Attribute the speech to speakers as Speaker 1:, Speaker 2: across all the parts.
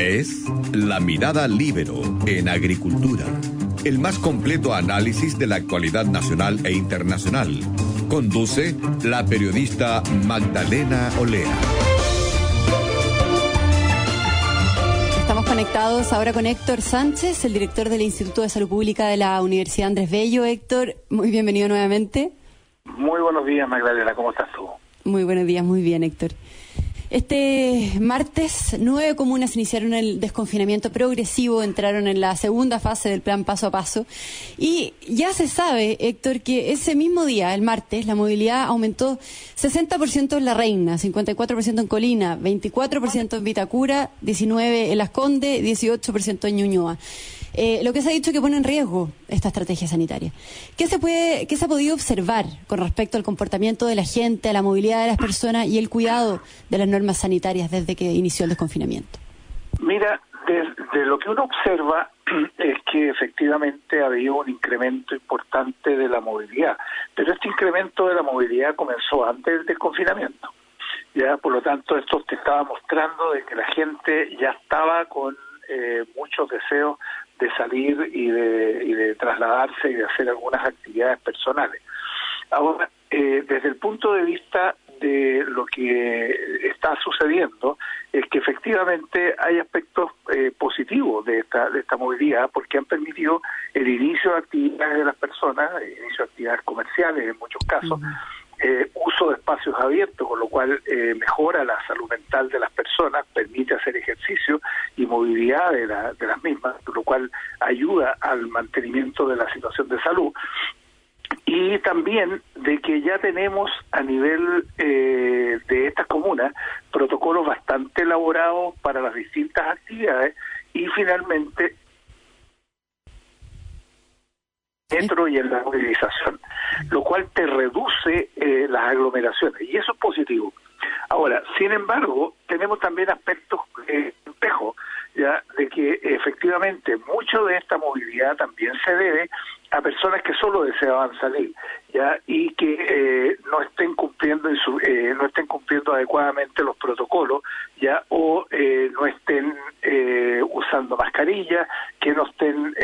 Speaker 1: Es La Mirada Libero en Agricultura, el más completo análisis de la actualidad nacional e internacional. Conduce la periodista Magdalena Olea.
Speaker 2: Estamos conectados ahora con Héctor Sánchez, el director del Instituto de Salud Pública de la Universidad Andrés Bello. Héctor, muy bienvenido nuevamente.
Speaker 3: Muy buenos días, Magdalena. ¿Cómo estás tú?
Speaker 2: Muy buenos días, muy bien, Héctor. Este martes, nueve comunas iniciaron el desconfinamiento progresivo, entraron en la segunda fase del plan paso a paso. Y ya se sabe, Héctor, que ese mismo día, el martes, la movilidad aumentó 60% en La Reina, 54% en Colina, 24% en Vitacura, 19% en Las Condes, 18% en Ñuñoa. Eh, lo que se ha dicho que pone en riesgo esta estrategia sanitaria. ¿Qué se, puede, ¿Qué se ha podido observar con respecto al comportamiento de la gente, a la movilidad de las personas y el cuidado de las normas sanitarias desde que inició el desconfinamiento?
Speaker 3: Mira, de, lo que uno observa es que efectivamente ha habido un incremento importante de la movilidad, pero este incremento de la movilidad comenzó antes del desconfinamiento. Ya, por lo tanto, esto te estaba mostrando de que la gente ya estaba con eh, muchos deseos de salir y de, y de trasladarse y de hacer algunas actividades personales. Ahora, eh, desde el punto de vista de lo que está sucediendo es que efectivamente hay aspectos eh, positivos de esta de esta movilidad porque han permitido el inicio de actividades de las personas, el inicio de actividades comerciales en muchos casos, eh, uso de espacios abiertos, con lo cual eh, mejora la salud mental de las personas, permite hacer ejercicio y movilidad de, de las mismas, lo cual ayuda al mantenimiento de la situación de salud. Y también de que ya tenemos a nivel eh, de estas comunas protocolos bastante elaborados para las distintas actividades y finalmente metro y en la movilización, lo cual te reduce eh, las aglomeraciones y eso es positivo. Ahora, sin embargo, tenemos también aspectos eh, ya de que efectivamente mucho de esta movilidad también se debe a personas que solo deseaban salir, ya y que eh, no estén cumpliendo en su, eh, no estén cumpliendo adecuadamente los protocolos, ya o eh, no estén eh, usando mascarilla, que no estén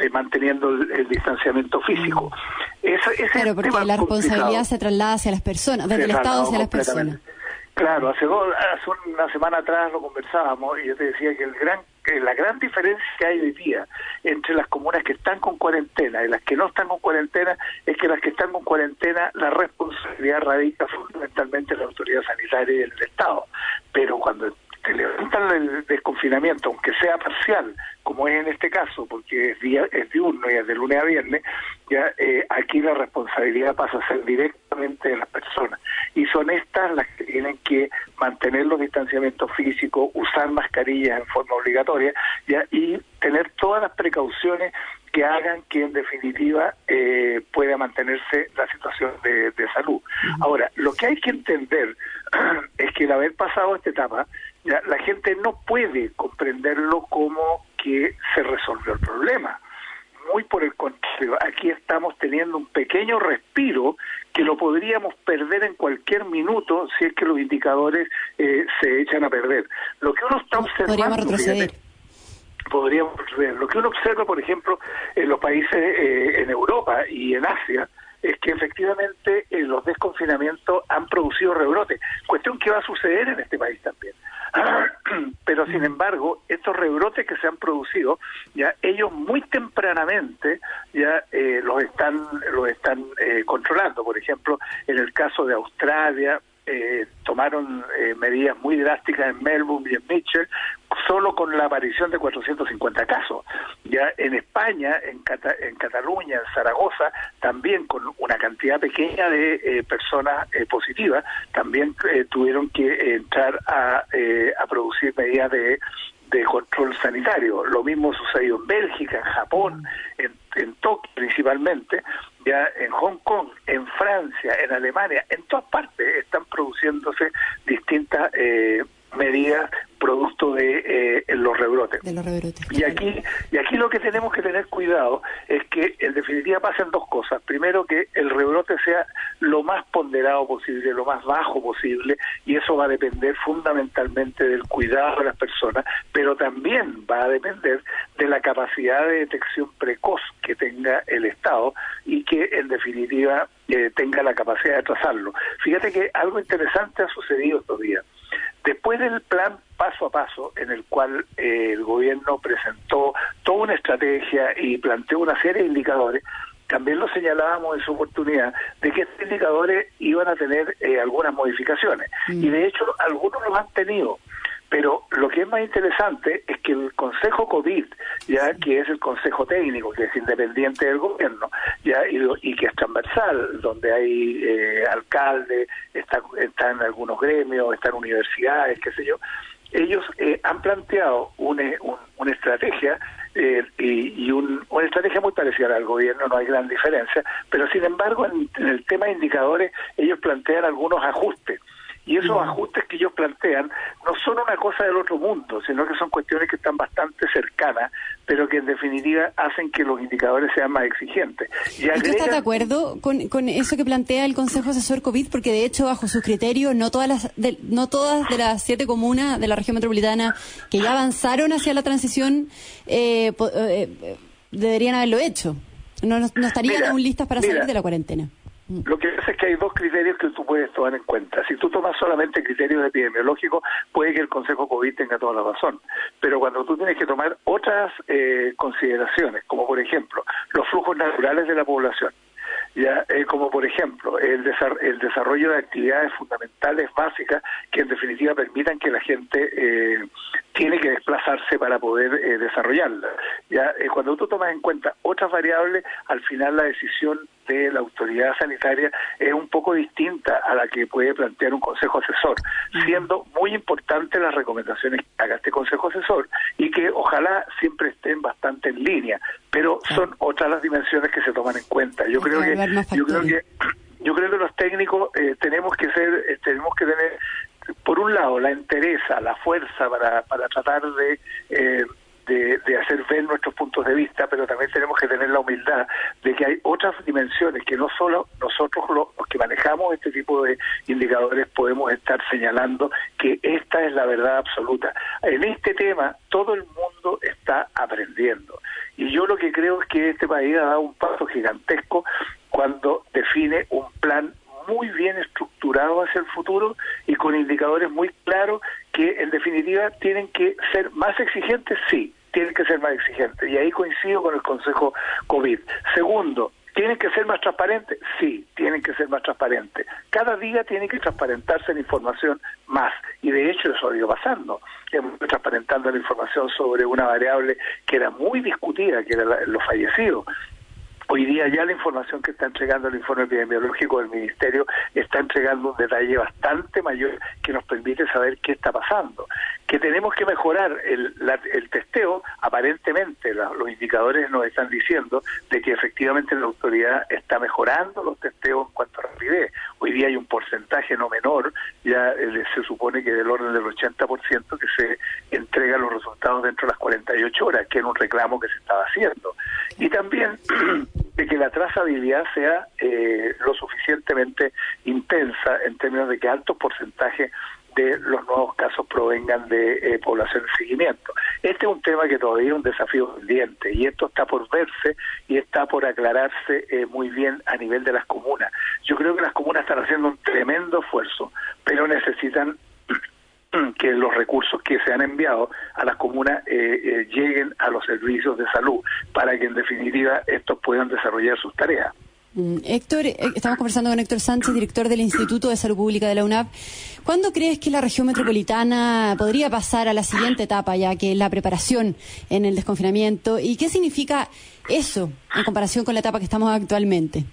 Speaker 3: eh, manteniendo el, distanciamiento físico.
Speaker 2: Esa, claro, porque la responsabilidad se traslada hacia las personas, desde el Estado hacia las personas.
Speaker 3: Claro, hace, dos, hace una semana atrás lo conversábamos y yo te decía que el gran que la gran diferencia que hay hoy día entre las comunas que están con cuarentena y las que no están con cuarentena es que las que están con cuarentena la responsabilidad radica fundamentalmente en la autoridad sanitaria y en el Estado. Pero cuando te levantan el desconfinamiento, aunque sea parcial, como es en este caso, porque es, día, es diurno y es de lunes a viernes, ya eh, aquí la responsabilidad pasa a ser directamente de las personas. Y son estas las que tienen que mantener los distanciamientos físicos, usar mascarillas en forma obligatoria ya y tener todas las precauciones que hagan que en definitiva eh, pueda mantenerse la situación de, de salud. Ahora, lo que hay que entender es que el haber pasado esta etapa, ya, la gente no puede comprenderlo como que se resolvió el problema. Muy por el contrario, aquí estamos teniendo un pequeño respiro que lo podríamos perder en cualquier minuto si es que los indicadores eh, se echan a perder. Lo que uno está observando...
Speaker 2: Podríamos retroceder.
Speaker 3: podríamos retroceder. Lo que uno observa, por ejemplo, en los países eh, en Europa y en Asia, es que efectivamente eh, los desconfinamientos han producido rebrotes, cuestión que va a suceder en este país también. Pero sin embargo, estos rebrotes que se han producido, ya ellos muy tempranamente ya eh, los están los están eh, controlando. Por ejemplo, en el caso de Australia, eh, tomaron eh, medidas muy drásticas en Melbourne y en Mitchell, solo con la aparición de 450 casos. Ya en España, en, en Cataluña, en Zaragoza, también con una cantidad pequeña de eh, personas eh, positivas, también eh, tuvieron que entrar a, eh, a producir medidas de de control sanitario. Lo mismo sucedió en Bélgica, en Japón, en, en Tokio principalmente, ya en Hong Kong, en Francia, en Alemania, en todas partes están produciéndose distintas eh, medidas producto de eh, los rebrotes.
Speaker 2: De los rebrotes.
Speaker 3: Y aquí, y aquí lo que tenemos que tener cuidado es que en definitiva pasen dos cosas. Primero que el rebrote sea lo más ponderado posible, lo más bajo posible, y eso va a depender fundamentalmente del cuidado de las personas, pero también va a depender de la capacidad de detección precoz que tenga el Estado y que en definitiva eh, tenga la capacidad de trazarlo. Fíjate que algo interesante ha sucedido estos días. Después del plan paso a paso, en el cual eh, el gobierno presentó toda una estrategia y planteó una serie de indicadores, también lo señalábamos en su oportunidad de que estos indicadores iban a tener eh, algunas modificaciones. Y de hecho, algunos los han tenido. Pero lo que es más interesante es que el Consejo COVID, ya que es el Consejo Técnico, que es independiente del gobierno, ya y, que es transversal, donde hay eh, alcaldes, está, están algunos gremios, están universidades, qué sé yo, ellos eh, han planteado una, una estrategia eh, y, una estrategia muy parecida al gobierno, no hay gran diferencia, pero sin embargo en, el tema de indicadores ellos plantean algunos ajustes. Y esos ajustes que ellos plantean no son una cosa del otro mundo, sino que son cuestiones que están bastante cercanas, pero que en definitiva hacen que los indicadores sean más exigentes.
Speaker 2: Y ¿Usted está de acuerdo con, con, eso que plantea el Consejo Asesor COVID? Porque de hecho, bajo sus criterios, no todas las de, no todas de las siete comunas de la región metropolitana que ya avanzaron hacia la transición eh, eh, deberían haberlo hecho. No, no estarían aún listas para salir de la cuarentena.
Speaker 3: Lo que pasa es que hay dos criterios que tú puedes tomar en cuenta. Si tú tomas solamente criterios epidemiológicos, puede que el Consejo COVID tenga toda la razón. Pero cuando tú tienes que tomar otras eh, consideraciones, como por ejemplo los flujos naturales de la población, ya eh, como por ejemplo el, el desarrollo de actividades fundamentales básicas que en definitiva permitan que la gente eh, tiene que desplazarse para poder eh, desarrollarla. Ya cuando tú tomas en cuenta otras variables, al final la decisión de la autoridad sanitaria es un poco distinta a la que puede plantear un consejo asesor, siendo muy importante las recomendaciones que haga este consejo asesor y que ojalá siempre estén bastante en línea, pero son otras las dimensiones que se toman en cuenta. Yo creo que yo creo que yo creo que los técnicos eh, tenemos que ser eh, tenemos que tener por un lado la entereza, la fuerza para, para tratar de eh, de, hacer ver nuestros puntos de vista, pero también tenemos que tener la humildad de que hay otras dimensiones que no solo nosotros los, que manejamos este tipo de indicadores podemos estar señalando que esta es la verdad absoluta. En este tema todo el mundo está aprendiendo y yo lo que creo es que este país ha dado un paso gigantesco cuando define un plan muy bien estructurado hacia el futuro y con indicadores muy claros que en definitiva tienen que ser más exigentes, sí, tienen que ser más exigentes. Y ahí coincido con el Consejo COVID. Segundo, ¿Tienen que ser más transparentes? Sí, tienen que ser más transparentes. Cada día tiene que transparentarse la información más. Y de hecho eso ha ido pasando. Hemos transparentando la información sobre una variable que era muy discutida, que era los fallecidos. Hoy día ya la información que está entregando el informe epidemiológico del Ministerio está entregando un detalle bastante mayor que nos permite saber qué está pasando. Que tenemos que mejorar el, el testeo, aparentemente los indicadores nos están diciendo de que efectivamente la autoridad está mejorando los testeos en cuanto a rapidez. Hoy día hay un porcentaje no menor, ya eh, se supone que del orden del 80% que se entrega los resultados dentro de las 48 horas, que era un reclamo que se estaba haciendo. Y también de que la trazabilidad sea eh, lo suficientemente intensa en términos de que altos porcentajes de los nuevos casos provengan de eh, población de seguimiento. Este es un tema que todavía es un desafío pendiente y esto está por verse y está por aclararse eh, muy bien a nivel de las comunas. Yo creo que las comunas están haciendo un tremendo esfuerzo, pero necesitan que los recursos que se han enviado a las comunas eh, eh, lleguen a los servicios de salud para que en definitiva estos puedan desarrollar sus tareas.
Speaker 2: Mm, Héctor, eh, estamos conversando con Héctor Sánchez, director del Instituto de Salud Pública de la UNAP. ¿Cuándo crees que la región metropolitana podría pasar a la siguiente etapa, ya que es la preparación en el desconfinamiento? ¿Y qué significa eso en comparación con la etapa que estamos actualmente?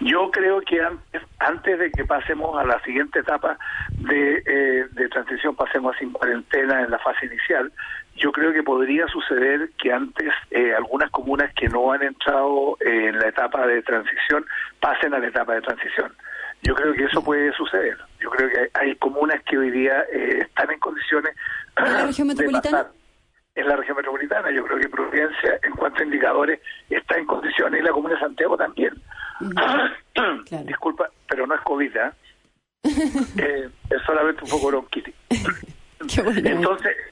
Speaker 3: Yo creo que antes, antes de que pasemos a la siguiente etapa de, eh, de transición, pasemos sin cuarentena en la fase inicial, yo creo que podría suceder que antes eh, algunas comunas que no han entrado en la etapa de transición pasen a la etapa de transición Yo creo que eso puede suceder. Yo creo que hay, comunas que hoy día eh, están en condiciones
Speaker 2: ¿En la región metropolitana?
Speaker 3: En la región metropolitana. Yo creo que Providencia, en cuanto a indicadores, está en condiciones y la comuna de Santiago también. Disculpa, pero no es COVID, ¿eh? eh, es solamente un poco bronquitis. Entonces, en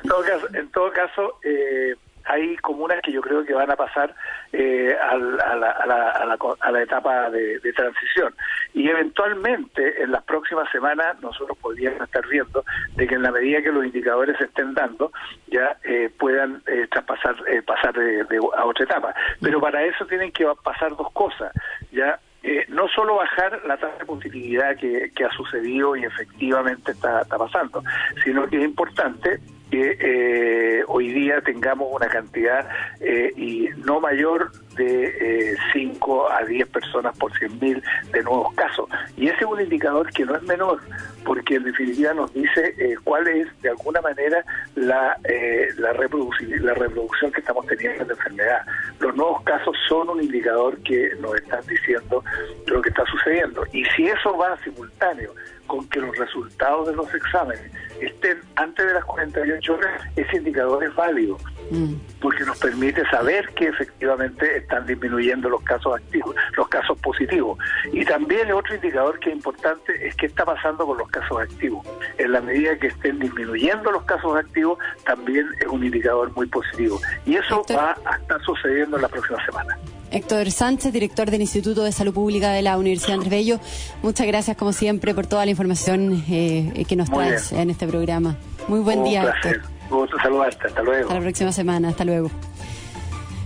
Speaker 3: todo caso, en todo caso eh, hay comunas que yo creo que van a pasar eh, a, la, a, la, a, la, etapa de, transición. Y eventualmente, en las próximas semanas, nosotros podríamos estar viendo de que en la medida que los indicadores se estén dando, ya eh, puedan eh, traspasar, eh, pasar de, a otra etapa. Pero para eso tienen que pasar dos cosas. Ya eh, no solo bajar la tasa de positividad que, que ha sucedido y efectivamente está, está pasando, sino que es importante que eh, hoy día tengamos una cantidad eh, y no mayor de 5 eh, a 10 personas por 100.000 de nuevos casos. Y ese es un indicador que no es menor, porque en definitiva nos dice eh, cuál es, de alguna manera, la, eh, la, la reproducción que estamos teniendo en la enfermedad. Los nuevos casos son un indicador que nos están diciendo lo que está sucediendo. Y si eso va simultáneo con que los resultados de los exámenes estén antes de las 48 horas, ese indicador es válido, mm. porque nos permite saber que efectivamente están disminuyendo los casos activos, los casos positivos. Y también otro indicador que es importante es qué está pasando con los casos activos. En la medida que estén disminuyendo los casos activos, también es un indicador muy positivo. Y eso va a estar sucediendo en la próxima semana.
Speaker 2: Héctor Sánchez, director del Instituto de Salud Pública de la Universidad Andrés Bello. Muchas gracias, como siempre, por toda la información eh, que nos traes en este programa. Muy buen día,
Speaker 3: Héctor. Un gusto saludarte. Hasta luego.
Speaker 2: Hasta la próxima semana. Hasta luego.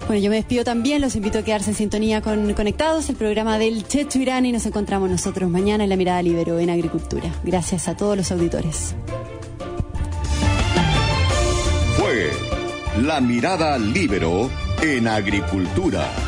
Speaker 2: Bueno, yo me despido también, los invito a quedarse en sintonía con Conectados, el programa del Checho Irán y nos encontramos nosotros mañana en La Mirada Libero en Agricultura. Gracias a todos los auditores.
Speaker 1: Fue La Mirada Libero en Agricultura.